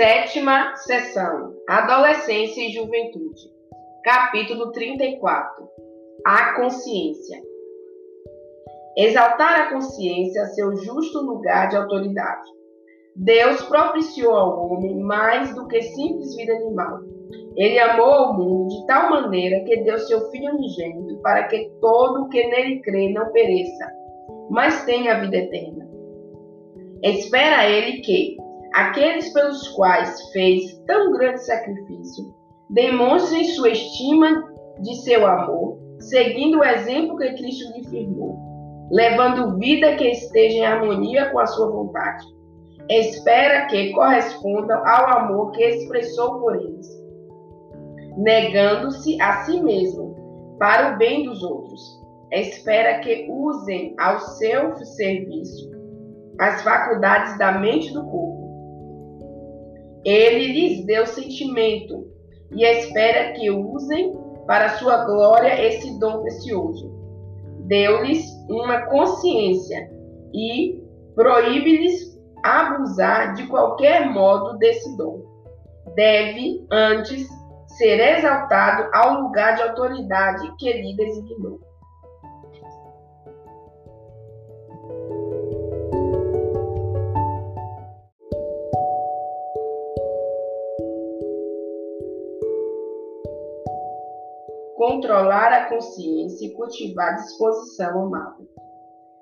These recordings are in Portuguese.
Sétima sessão: Adolescência e Juventude. Capítulo 34 A consciência. Exaltar a consciência a seu justo lugar de autoridade. Deus propiciou ao homem mais do que simples vida animal. Ele amou o mundo de tal maneira que deu seu Filho unigênito para que todo o que nele crê não pereça, mas tenha a vida eterna. Espera ele que, aqueles pelos quais fez tão grande sacrifício, demonstrem sua estima de seu amor, seguindo o exemplo que Cristo lhe firmou, levando vida que esteja em harmonia com a sua vontade. Espera que correspondam ao amor que expressou por eles, negando-se a si mesmo para o bem dos outros. Espera que usem ao seu serviço as faculdades da mente e do corpo ele lhes deu sentimento e espera que usem para sua glória esse dom precioso. Deu-lhes uma consciência e proíbe-lhes abusar de qualquer modo desse dom. Deve, antes, ser exaltado ao lugar de autoridade que lhe designou. Controlar a consciência e cultivar disposição amável.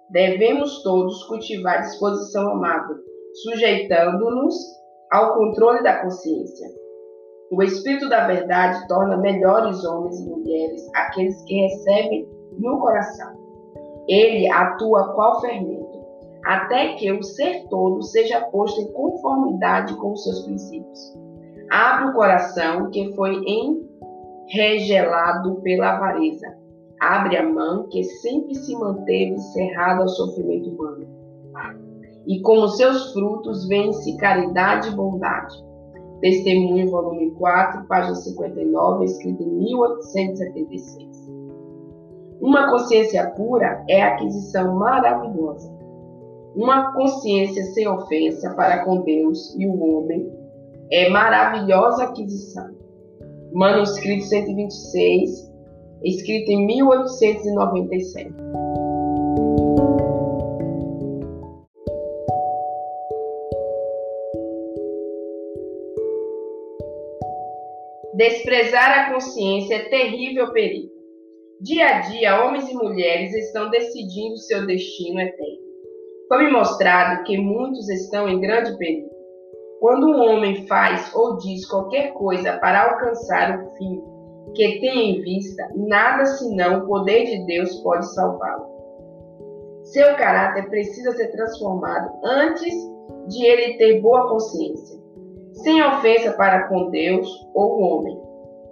Devemos todos cultivar disposição amável, sujeitando-nos ao controle da consciência. O Espírito da Verdade torna melhores homens e mulheres aqueles que recebem no coração. Ele atua qual fermento, até que o ser todo seja posto em conformidade com os seus princípios. Abre o coração que foi em regelado pela avareza. Abre a mão que sempre se manteve cerrada ao sofrimento humano. E como seus frutos vêm-se caridade e bondade. Testemunho, volume 4, página 59, escrito em 1876. Uma consciência pura é aquisição maravilhosa. Uma consciência sem ofensa para com Deus e o homem é maravilhosa aquisição manuscrito 126, escrito em 1897. Desprezar a consciência é terrível perigo. Dia a dia, homens e mulheres estão decidindo seu destino eterno. Foi-me mostrado que muitos estão em grande perigo. Quando um homem faz ou diz qualquer coisa para alcançar o fim que tem em vista, nada senão o poder de Deus pode salvá-lo. Seu caráter precisa ser transformado antes de ele ter boa consciência, sem ofensa para com Deus ou o homem.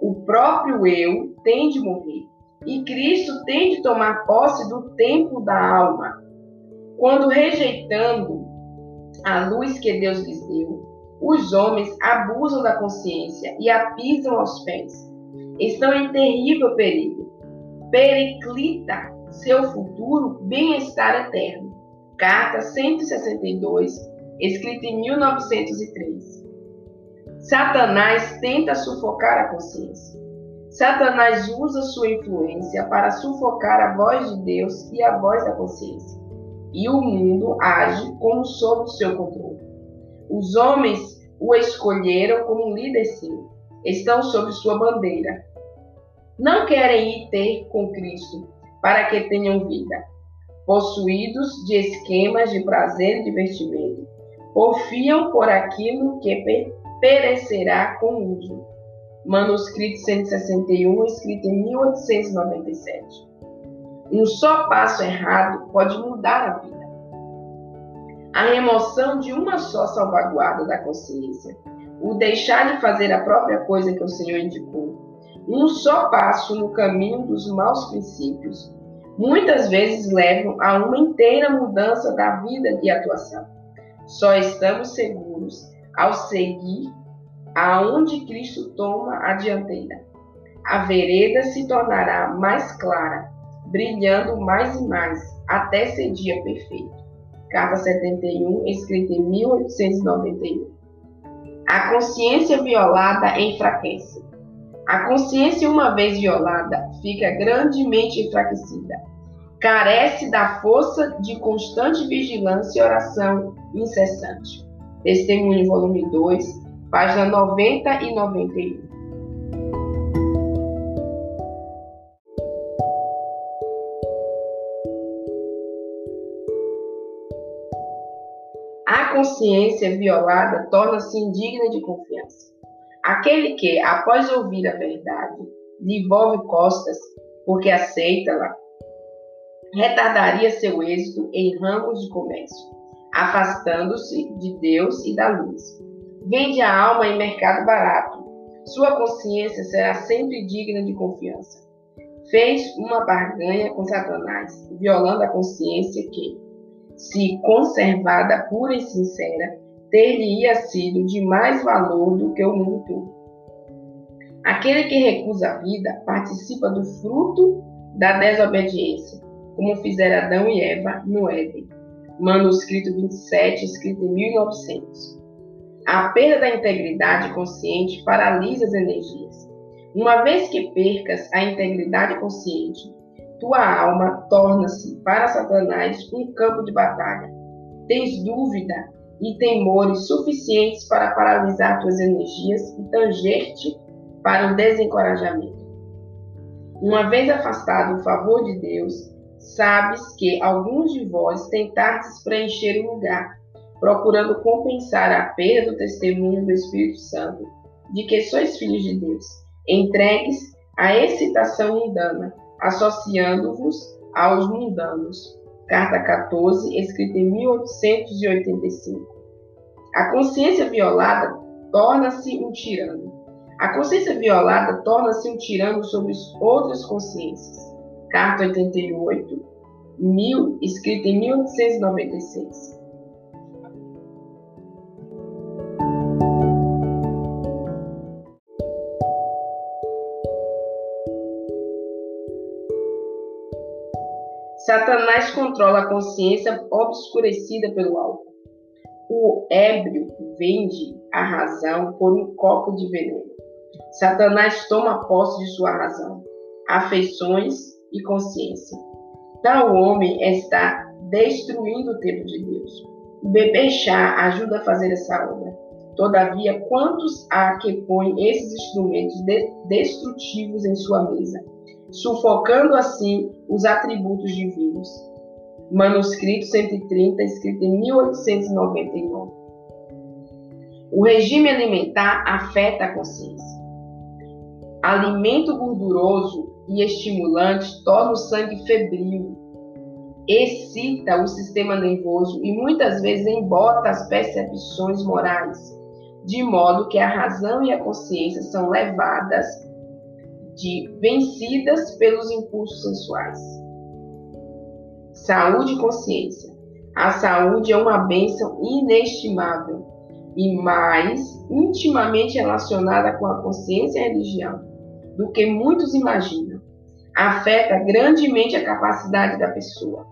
O próprio eu tem de morrer e Cristo tem de tomar posse do templo da alma. Quando rejeitando a luz que Deus lhes deu, os homens abusam da consciência e a pisam aos pés. Estão em terrível perigo. Periclita seu futuro bem-estar eterno. Carta 162, escrita em 1903. Satanás tenta sufocar a consciência. Satanás usa sua influência para sufocar a voz de Deus e a voz da consciência. E o mundo age como sob seu controle. Os homens o escolheram como líder seu, estão sob sua bandeira. Não querem ir ter com Cristo para que tenham vida. Possuídos de esquemas de prazer e divertimento, porfiam por aquilo que perecerá com o uso. Manuscrito 161, escrito em 1897. Um só passo errado pode mudar a vida a remoção de uma só salvaguarda da consciência, o deixar de fazer a própria coisa que o Senhor indicou, um só passo no caminho dos maus princípios, muitas vezes levam a uma inteira mudança da vida e atuação. Só estamos seguros ao seguir aonde Cristo toma a dianteira. A vereda se tornará mais clara, brilhando mais e mais, até ser dia perfeito. Carta 71, escrita em 1891. A consciência violada enfraquece. A consciência, uma vez violada, fica grandemente enfraquecida. Carece da força de constante vigilância e oração incessante. Testemunho, volume 2, página 90 e 91. A consciência violada torna-se indigna de confiança. Aquele que, após ouvir a verdade, lhe volve costas porque aceita-la, retardaria seu êxito em ramos de comércio, afastando-se de Deus e da luz. Vende a alma em mercado barato. Sua consciência será sempre digna de confiança. Fez uma barganha com Satanás, violando a consciência que, se conservada pura e sincera, teria sido de mais valor do que o mundo todo. Aquele que recusa a vida participa do fruto da desobediência, como fizeram Adão e Eva no Éden. Manuscrito 27, escrito em 1900. A perda da integridade consciente paralisa as energias. Uma vez que percas a integridade consciente, tua alma torna-se para Satanás um campo de batalha. Tens dúvida e temores suficientes para paralisar tuas energias e tanger-te para o desencorajamento. Uma vez afastado o favor de Deus, sabes que alguns de vós tentastes preencher o lugar, procurando compensar a perda do testemunho do Espírito Santo, de que sois filhos de Deus, entregues à excitação mundana, associando-vos aos mundanos carta 14, escrita em 1885. A consciência violada torna-se um tirano. A consciência violada torna-se um tirano sobre outras consciências. Carta 88, 1000, escrita em 1896. Satanás controla a consciência obscurecida pelo álcool. O ébrio vende a razão por um copo de veneno. Satanás toma posse de sua razão, afeições e consciência. Tal homem está destruindo o tempo de Deus. Beber chá ajuda a fazer essa obra. Todavia, quantos há que põem esses instrumentos de destrutivos em sua mesa? Sufocando assim os atributos divinos. Manuscrito 130, escrito em 1899. O regime alimentar afeta a consciência. Alimento gorduroso e estimulante torna o sangue febril, excita o sistema nervoso e muitas vezes embota as percepções morais, de modo que a razão e a consciência são levadas de vencidas pelos impulsos sensuais. Saúde e consciência. A saúde é uma bênção inestimável e mais intimamente relacionada com a consciência e a religião do que muitos imaginam. Afeta grandemente a capacidade da pessoa.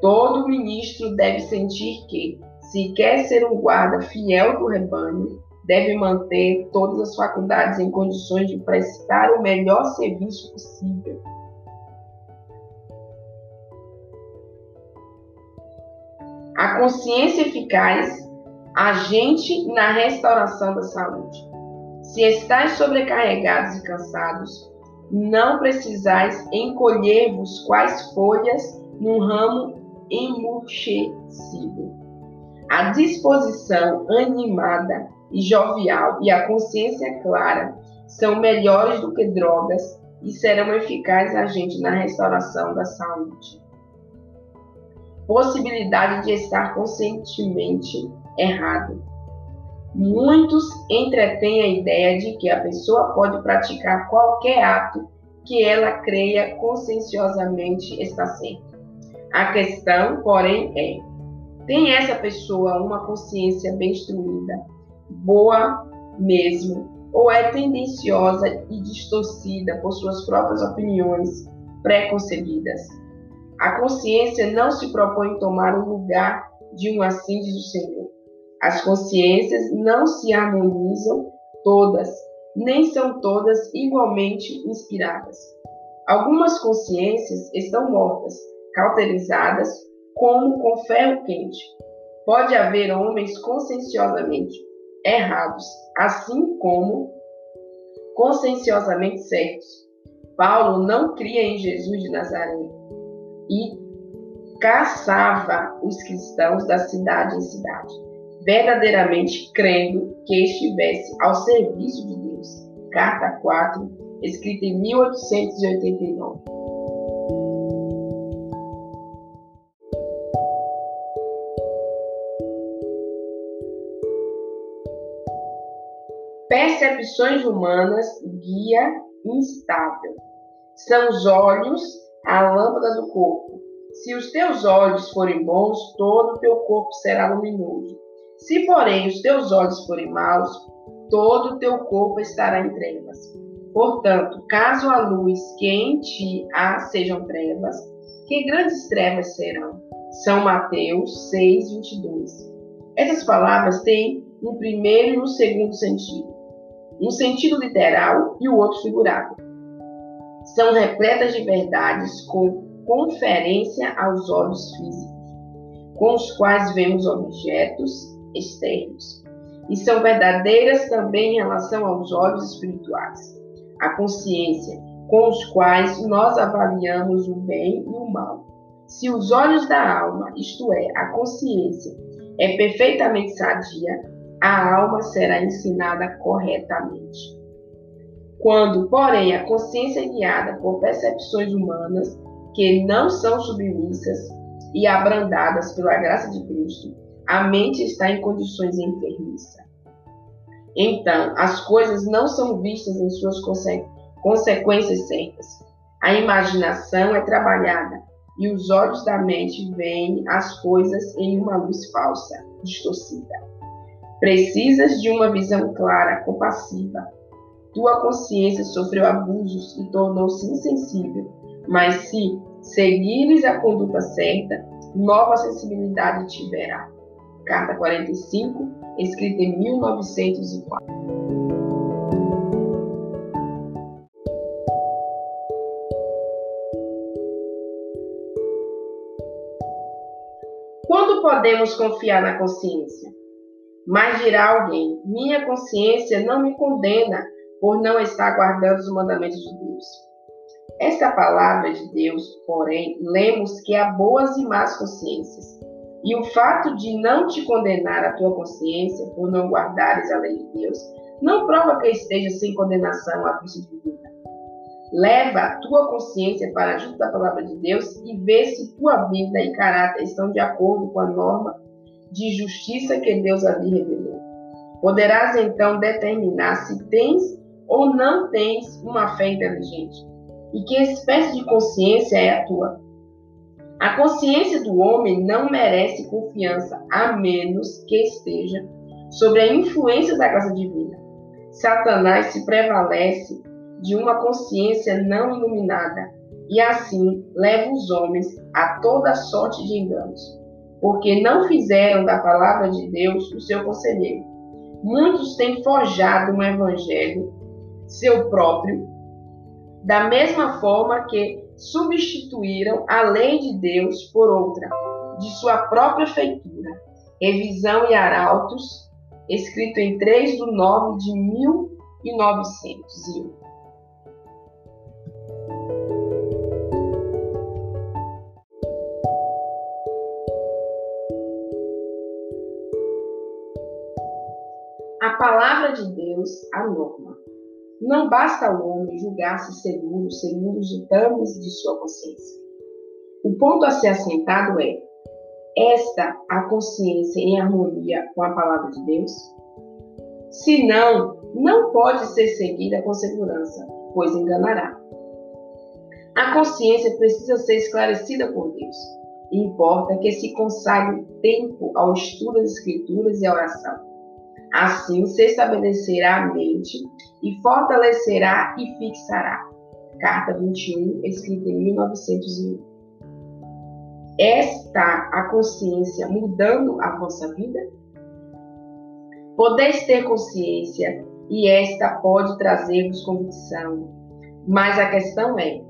Todo ministro deve sentir que, se quer ser um guarda fiel do rebanho, deve manter todas as faculdades em condições de prestar o melhor serviço possível. A consciência eficaz agente na restauração da saúde. Se estáis sobrecarregados e cansados, não precisais encolher-vos quais folhas num ramo emurchecido. A disposição animada e jovial e a consciência clara são melhores do que drogas e serão eficazes agentes na restauração da saúde. Possibilidade de estar conscientemente errado. Muitos entretêm a ideia de que a pessoa pode praticar qualquer ato que ela creia conscienciosamente está certo. A questão, porém, é: tem essa pessoa uma consciência bem instruída boa mesmo, ou é tendenciosa e distorcida por suas próprias opiniões preconcebidas. A consciência não se propõe tomar o lugar de um assim diz o Senhor. As consciências não se harmonizam todas, nem são todas igualmente inspiradas. Algumas consciências estão mortas, cauterizadas, como com ferro quente. Pode haver homens conscienciosamente errados, assim como conscienciosamente certos. Paulo não cria em Jesus de Nazaré e caçava os cristãos da cidade em cidade, verdadeiramente crendo que estivesse ao serviço de Deus. Carta 4, escrita em 1889. Percepções humanas, guia instável. São os olhos a lâmpada do corpo. Se os teus olhos forem bons, todo o teu corpo será luminoso. Se, porém, os teus olhos forem maus, todo o teu corpo estará em trevas. Portanto, caso a luz que em ti há sejam trevas, que grandes trevas serão? São Mateus 6, 22. Essas palavras têm um primeiro e um segundo sentido. Um sentido literal e o outro figurado. São repletas de verdades com conferência aos olhos físicos, com os quais vemos objetos externos. E são verdadeiras também em relação aos olhos espirituais a consciência, com os quais nós avaliamos o bem e o mal. Se os olhos da alma, isto é, a consciência, é perfeitamente sadia, a alma será ensinada corretamente. Quando, porém, a consciência é guiada por percepções humanas que não são submissas e abrandadas pela graça de Cristo, a mente está em condições enfermiças. Então, as coisas não são vistas em suas conse consequências certas. A imaginação é trabalhada e os olhos da mente veem as coisas em uma luz falsa, distorcida. Precisas de uma visão clara, compassiva. Tua consciência sofreu abusos e tornou-se insensível, mas se seguires a conduta certa, nova sensibilidade te verá. Carta 45, escrita em 1904. Quando podemos confiar na consciência? Mas dirá alguém: minha consciência não me condena por não estar guardando os mandamentos de Deus. Esta palavra de Deus, porém, lemos que há boas e más consciências. E o fato de não te condenar a tua consciência por não guardares a lei de Deus não prova que esteja sem condenação à vista divina. Leva a tua consciência para junto da palavra de Deus e vê se tua vida e caráter estão de acordo com a norma de justiça que Deus ali revelou. Poderás então determinar se tens ou não tens uma fé inteligente e que espécie de consciência é a tua. A consciência do homem não merece confiança, a menos que esteja sob a influência da graça divina. Satanás se prevalece de uma consciência não iluminada e assim leva os homens a toda sorte de enganos, porque não fizeram da palavra de Deus o seu conselheiro. Muitos têm forjado um evangelho seu próprio, da mesma forma que substituíram a lei de Deus por outra, de sua própria feitura. Revisão e Arautos, escrito em 3 de 9 de 1901. Palavra de Deus, a norma. Não basta ao homem julgar-se seguro segundo os ditames de sua consciência. O ponto a ser assentado é: esta a consciência em harmonia com a palavra de Deus? Se não, não pode ser seguida com segurança, pois enganará. A consciência precisa ser esclarecida por Deus. Importa que se consagre tempo ao estudo das Escrituras e à oração Assim se estabelecerá a mente e fortalecerá e fixará. Carta 21, escrita em 1901. Está a consciência mudando a vossa vida? Podeis ter consciência e esta pode trazer-vos convicção. Mas a questão é: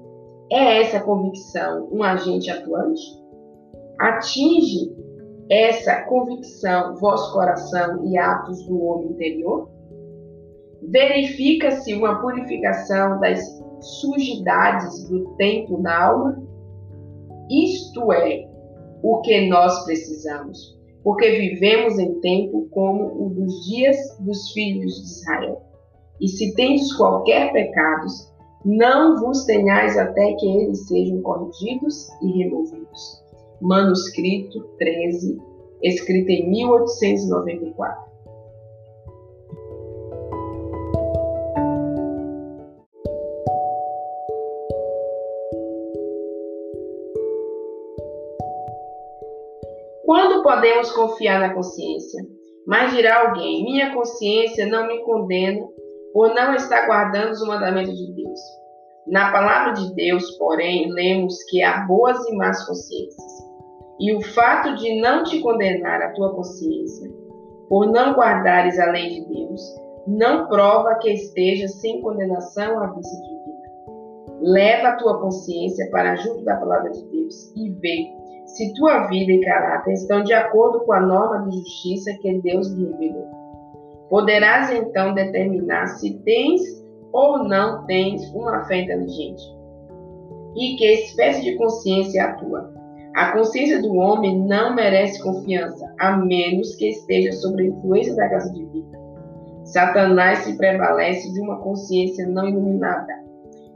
é essa convicção um agente atuante? Atinge essa convicção vosso coração e atos do homem interior? Verifica-se uma purificação das sujidades do tempo na alma? Isto é o que nós precisamos, porque vivemos em tempo como o dos dias dos filhos de Israel. E se tendes qualquer pecado, não vos tenhais até que eles sejam corrigidos e removidos. Manuscrito 13, escrito em 1894. Quando podemos confiar na consciência? Mas dirá alguém: minha consciência não me condena por não estar guardando os mandamentos de Deus. Na palavra de Deus, porém, lemos que há boas e más consciências. E o fato de não te condenar a tua consciência por não guardares a lei de Deus não prova que esteja sem condenação à vista divina. Leva a tua consciência para junto da palavra de Deus e vê se tua vida e caráter estão de acordo com a norma de justiça que Deus lhe revelou. Poderás então determinar se tens ou não tens uma fé inteligente. E que espécie de consciência é a tua? A consciência do homem não merece confiança, a menos que esteja sob a influência da graça divina. Satanás se prevalece de uma consciência não iluminada,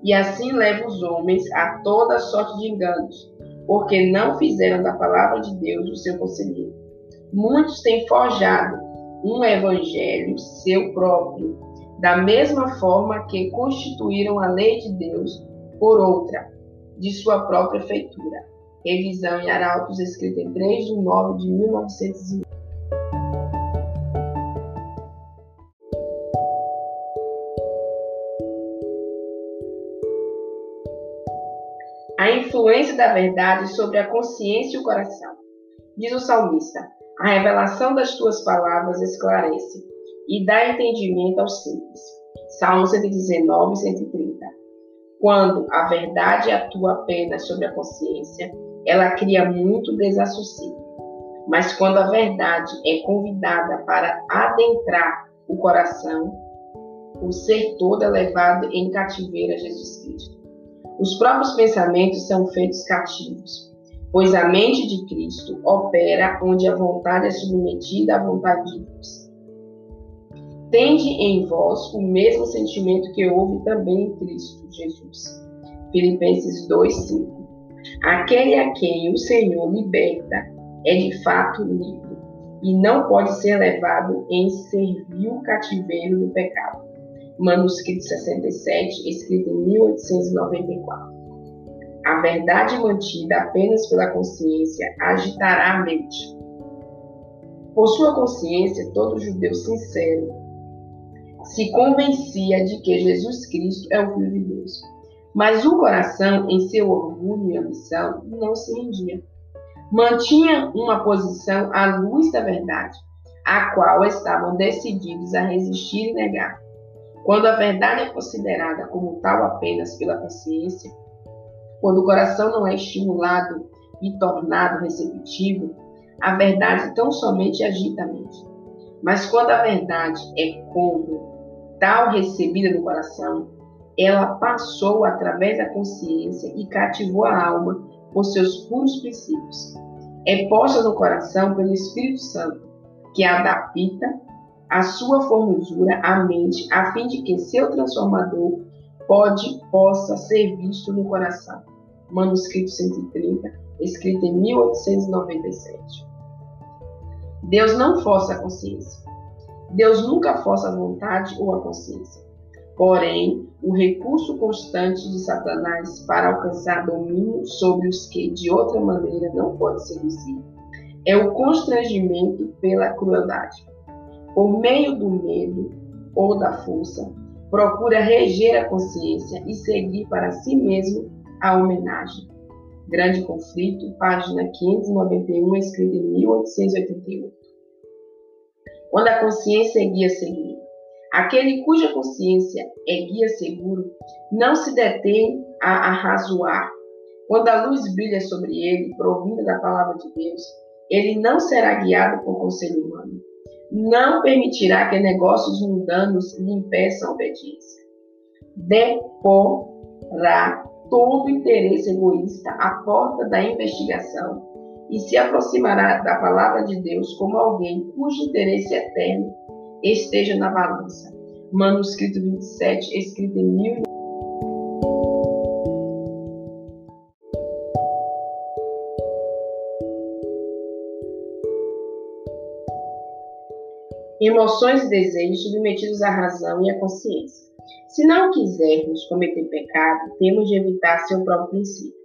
e assim leva os homens a toda sorte de enganos, porque não fizeram da palavra de Deus o seu conselheiro. Muitos têm forjado um evangelho seu próprio, da mesma forma que constituíram a lei de Deus por outra, de sua própria feitura. Revisão em Arautos, escrita em 3 de 9 de 1901. a influência da verdade sobre a consciência e o coração. Diz o salmista: A revelação das tuas palavras esclarece e dá entendimento aos simples. Salmo 119, 130. Quando a verdade atua apenas sobre a consciência, ela cria muito desassossego. Mas quando a verdade é convidada para adentrar o coração, o ser todo é levado em cativeiro a Jesus Cristo. Os próprios pensamentos são feitos cativos, pois a mente de Cristo opera onde a vontade é submetida à vontade de Deus. Tende em vós o mesmo sentimento que houve também em Cristo Jesus. Filipenses 2:5. Aquele a quem o Senhor liberta é de fato livre e não pode ser levado em servil cativeiro do pecado manuscrito 67, escrito em 1894. A verdade mantida apenas pela consciência agitará a mente. Por sua consciência, todo judeu sincero se convencia de que Jesus Cristo é o Filho de Deus. Mas o coração, em seu orgulho e ambição, não se rendia. Mantinha uma posição à luz da verdade, a qual estavam decididos a resistir e negar. Quando a verdade é considerada como tal apenas pela consciência, quando o coração não é estimulado e tornado receptivo, a verdade tão somente agita a mente. Mas quando a verdade é como tal recebida no coração, ela passou através da consciência e cativou a alma por seus puros princípios. É posta no coração pelo Espírito Santo, que adapta a sua formosura à mente, a fim de que seu transformador pode, possa ser visto no coração. Manuscrito 130, escrito em 1897. Deus não força a consciência. Deus nunca força a vontade ou a consciência. Porém, o recurso constante de Satanás para alcançar domínio sobre os que de outra maneira não pode seduzir é o constrangimento pela crueldade por meio do medo ou da força, procura reger a consciência e seguir para si mesmo a homenagem. Grande Conflito, página 591, escrita em 1888. quando a consciência guia seguro. Aquele cuja consciência é guia seguro não se detém a arrazoar. Quando a luz brilha sobre ele, provida da palavra de Deus, ele não será guiado por conselho humano. Não permitirá que negócios mundanos lhe impeçam a obediência. Deporá todo interesse egoísta à porta da investigação e se aproximará da palavra de Deus como alguém cujo interesse eterno esteja na balança. Manuscrito 27, escrito em 1000. Emoções e desejos submetidos à razão e à consciência. Se não quisermos cometer pecado, temos de evitar seu próprio princípio.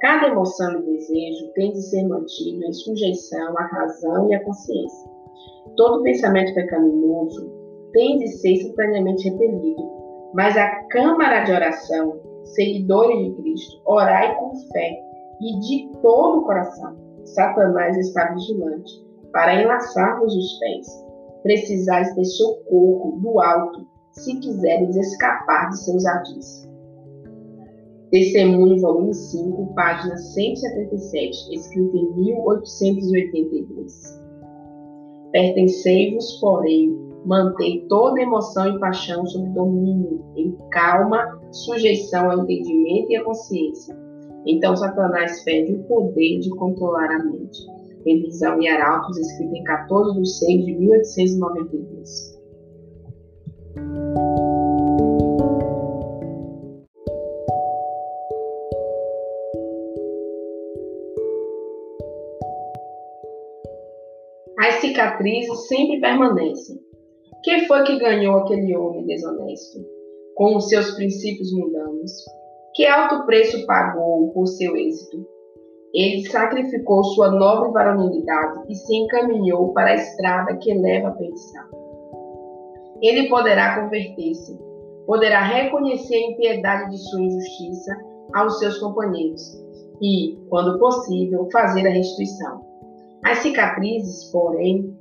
Cada emoção e desejo tem de ser mantido em sujeição à razão e à consciência. Todo pensamento pecaminoso tem de ser simultaneamente repelido, mas a câmara de oração, seguidores de Cristo, orai com fé e de todo o coração. Satanás está vigilante para enlaçar-vos os pés. Precisais ter socorro do alto se quiseres escapar de seus ardis. Testemunho, volume 5, página 177, escrito em 1882. Pertencei-vos, porém, mantei toda emoção e paixão sob domínio, em calma sujeição ao entendimento e à consciência. Então Satanás perde o poder de controlar a mente. Revisão e Arautos, escrito em 14 de 6 de 1892. Cicatrizes sempre permanecem. Que foi que ganhou aquele homem desonesto, com os seus princípios mundanos? Que alto preço pagou por seu êxito? Ele sacrificou sua nobre varonilidade e se encaminhou para a estrada que leva à perdição. Ele poderá converter-se, poderá reconhecer a impiedade de sua injustiça aos seus companheiros e, quando possível, fazer a restituição. As cicatrizes, porém,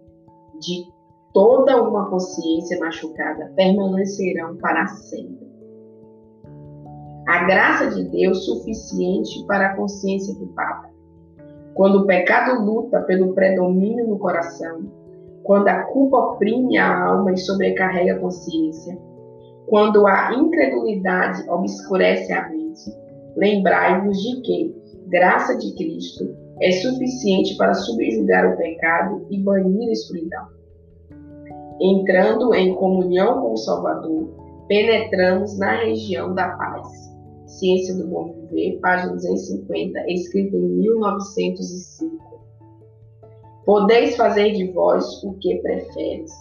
de toda uma consciência machucada permanecerão para sempre. A graça de Deus suficiente para a consciência equipada. Quando o pecado luta pelo predomínio no coração, quando a culpa oprime a alma e sobrecarrega a consciência, quando a incredulidade obscurece a mente, lembrai-vos de que graça de Cristo é suficiente para subjugar o pecado e banir a escuridão. Entrando em comunhão com o Salvador, penetramos na região da paz. Ciência do Bom Viver, página 250, escrita em 1905. Podeis fazer de vós o que preferes.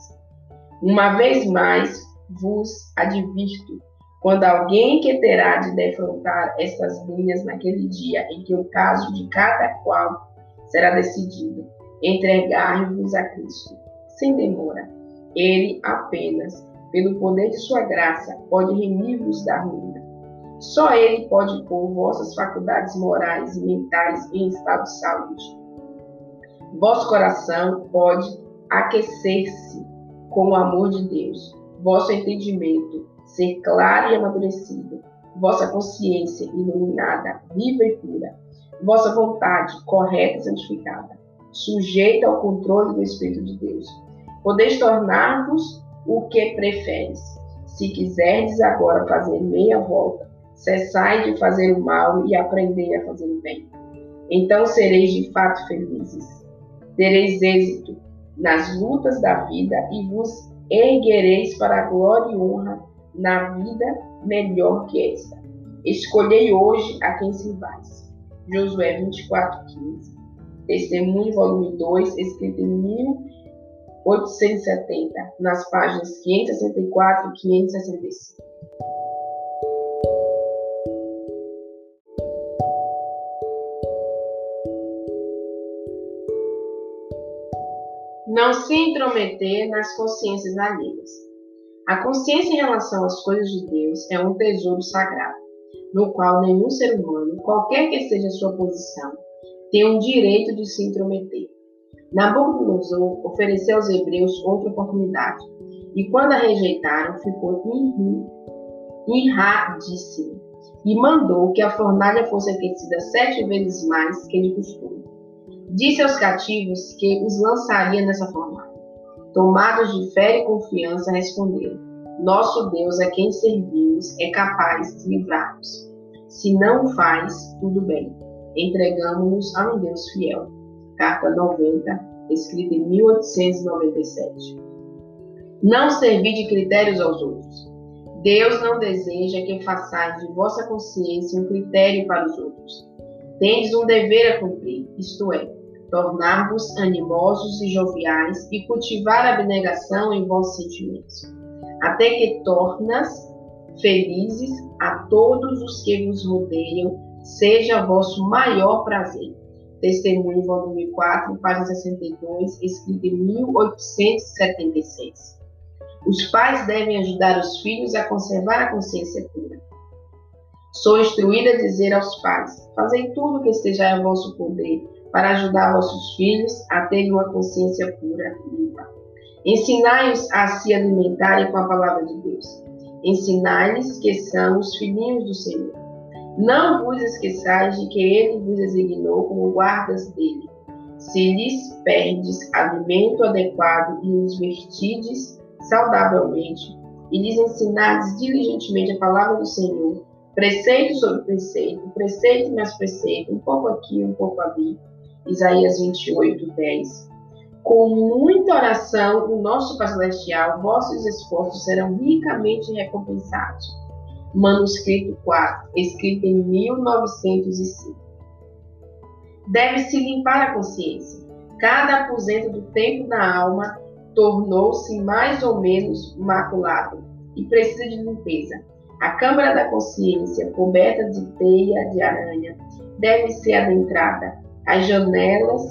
Uma vez mais vos advirto quando alguém que terá de defrontar estas linhas naquele dia em que o caso de cada qual será decidido, entregar-vos a Cristo, sem demora. Ele apenas, pelo poder de sua graça, pode remir-vos da ruína. Só Ele pode pôr vossas faculdades morais e mentais em estado de saúde. Vosso coração pode aquecer-se com o amor de Deus. Vosso entendimento ser claro e amadurecido, vossa consciência iluminada, viva e pura, vossa vontade correta e santificada, sujeita ao controle do Espírito de Deus. Podeis tornar-vos o que preferes. Se quiserdes agora fazer meia volta, cessai de fazer o mal e aprendei a fazer o bem. Então sereis de fato felizes. Tereis êxito nas lutas da vida e vos erguereis para a glória e honra na vida melhor que esta. Escolhei hoje a quem servais. Josué 24, 15. Testemunho, volume 2, escrito em 1870, nas páginas 564 e 565. Não se intrometer nas consciências alheias. A consciência em relação às coisas de Deus é um tesouro sagrado, no qual nenhum ser humano, qualquer que seja a sua posição, tem o direito de se intrometer. Nabucodonosor ofereceu aos hebreus outra oportunidade, e quando a rejeitaram, ficou irradíssimo, e mandou que a fornalha fosse aquecida sete vezes mais que de costume. Disse aos cativos que os lançaria nessa fornalha. Tomados de fé e confiança, responderam: Nosso Deus, a quem servimos, é capaz de livrar-nos. Se não faz, tudo bem. Entregamos-nos a um Deus fiel. Carta 90, escrita em 1897. Não servir de critérios aos outros. Deus não deseja que façais de vossa consciência um critério para os outros. Tendes um dever a cumprir, isto é, tornar-vos animosos e joviais e cultivar a abnegação em vossos sentimentos, até que tornas felizes a todos os que vos rodeiam, seja vosso maior prazer. Testemunho, volume 4, página 62, escrito em 1876. Os pais devem ajudar os filhos a conservar a consciência pura. Sou instruída a dizer aos pais: fazei tudo o que esteja a vosso poder para ajudar vossos filhos a terem uma consciência pura e limpa. Ensinai-os a se alimentarem com a palavra de Deus. Ensinai-lhes que são os filhinhos do Senhor. Não vos esqueçais de que ele vos designou como guardas dele. Se lhes perdes alimento adequado e os vertides saudavelmente, e lhes ensinardes diligentemente a palavra do Senhor, preceito sobre preceito, preceito mais preceito, um pouco aqui, um pouco ali, Isaías 28, 10. Com muita oração, o nosso Pai Celestial, vossos esforços serão ricamente recompensados. Manuscrito 4, escrito em 1905. Deve-se limpar a consciência. Cada aposento do tempo da alma tornou-se mais ou menos maculado e precisa de limpeza. A câmara da consciência, coberta de teia de aranha, deve ser adentrada as janelas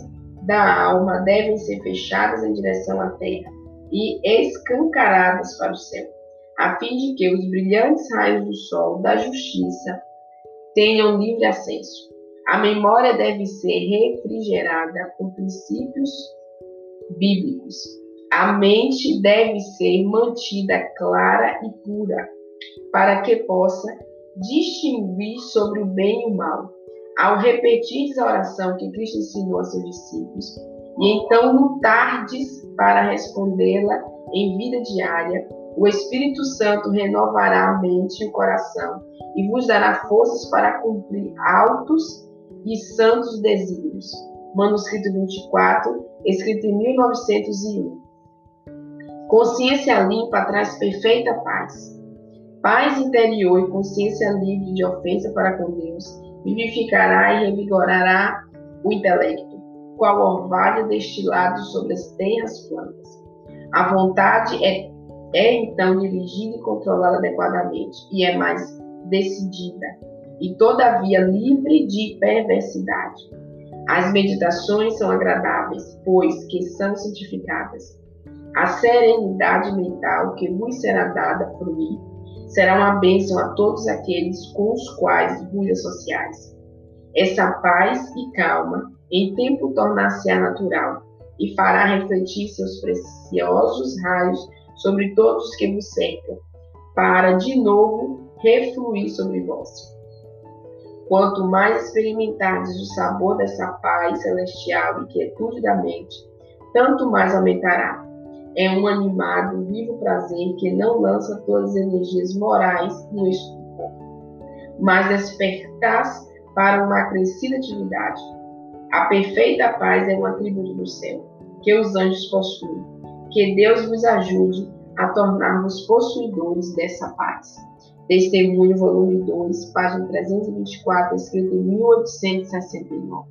da alma devem ser fechadas em direção à terra e escancaradas para o céu, a fim de que os brilhantes raios do sol da justiça tenham livre acesso. A memória deve ser refrigerada com princípios bíblicos. A mente deve ser mantida clara e pura, para que possa distinguir sobre o bem e o mal ao repetir a oração que Cristo ensinou a seus discípulos, e então lutardes para respondê-la em vida diária, o Espírito Santo renovará a mente e o coração e vos dará forças para cumprir altos e santos desígnios. Manuscrito 24, escrito em 1901. Consciência limpa traz perfeita paz. Paz interior e consciência livre de ofensa para com Deus vivificará e revigorará o intelecto, qual orvalho destilado sobre as terras plantas. A vontade é, é então dirigida e controlada adequadamente, e é mais decidida, e todavia livre de perversidade. As meditações são agradáveis, pois que são santificadas. A serenidade mental que vos será dada por mim será uma bênção a todos aqueles com os quais vos associais. Essa paz e calma em tempo tornar-se-á natural e fará refletir seus preciosos raios sobre todos os que vos cercam, para de novo refluir sobre vós. Quanto mais experimentardes o sabor dessa paz celestial e quietude da mente, tanto mais aumentará é um animado, vivo prazer que não lança todas as energias morais no estupor, mas despertas para uma acrescida atividade. A perfeita paz é um atributo do céu, que os anjos possuem. Que Deus vos ajude a tornarmos possuidores dessa paz. Testemunho, volume 2, página 324, escrito em 1869.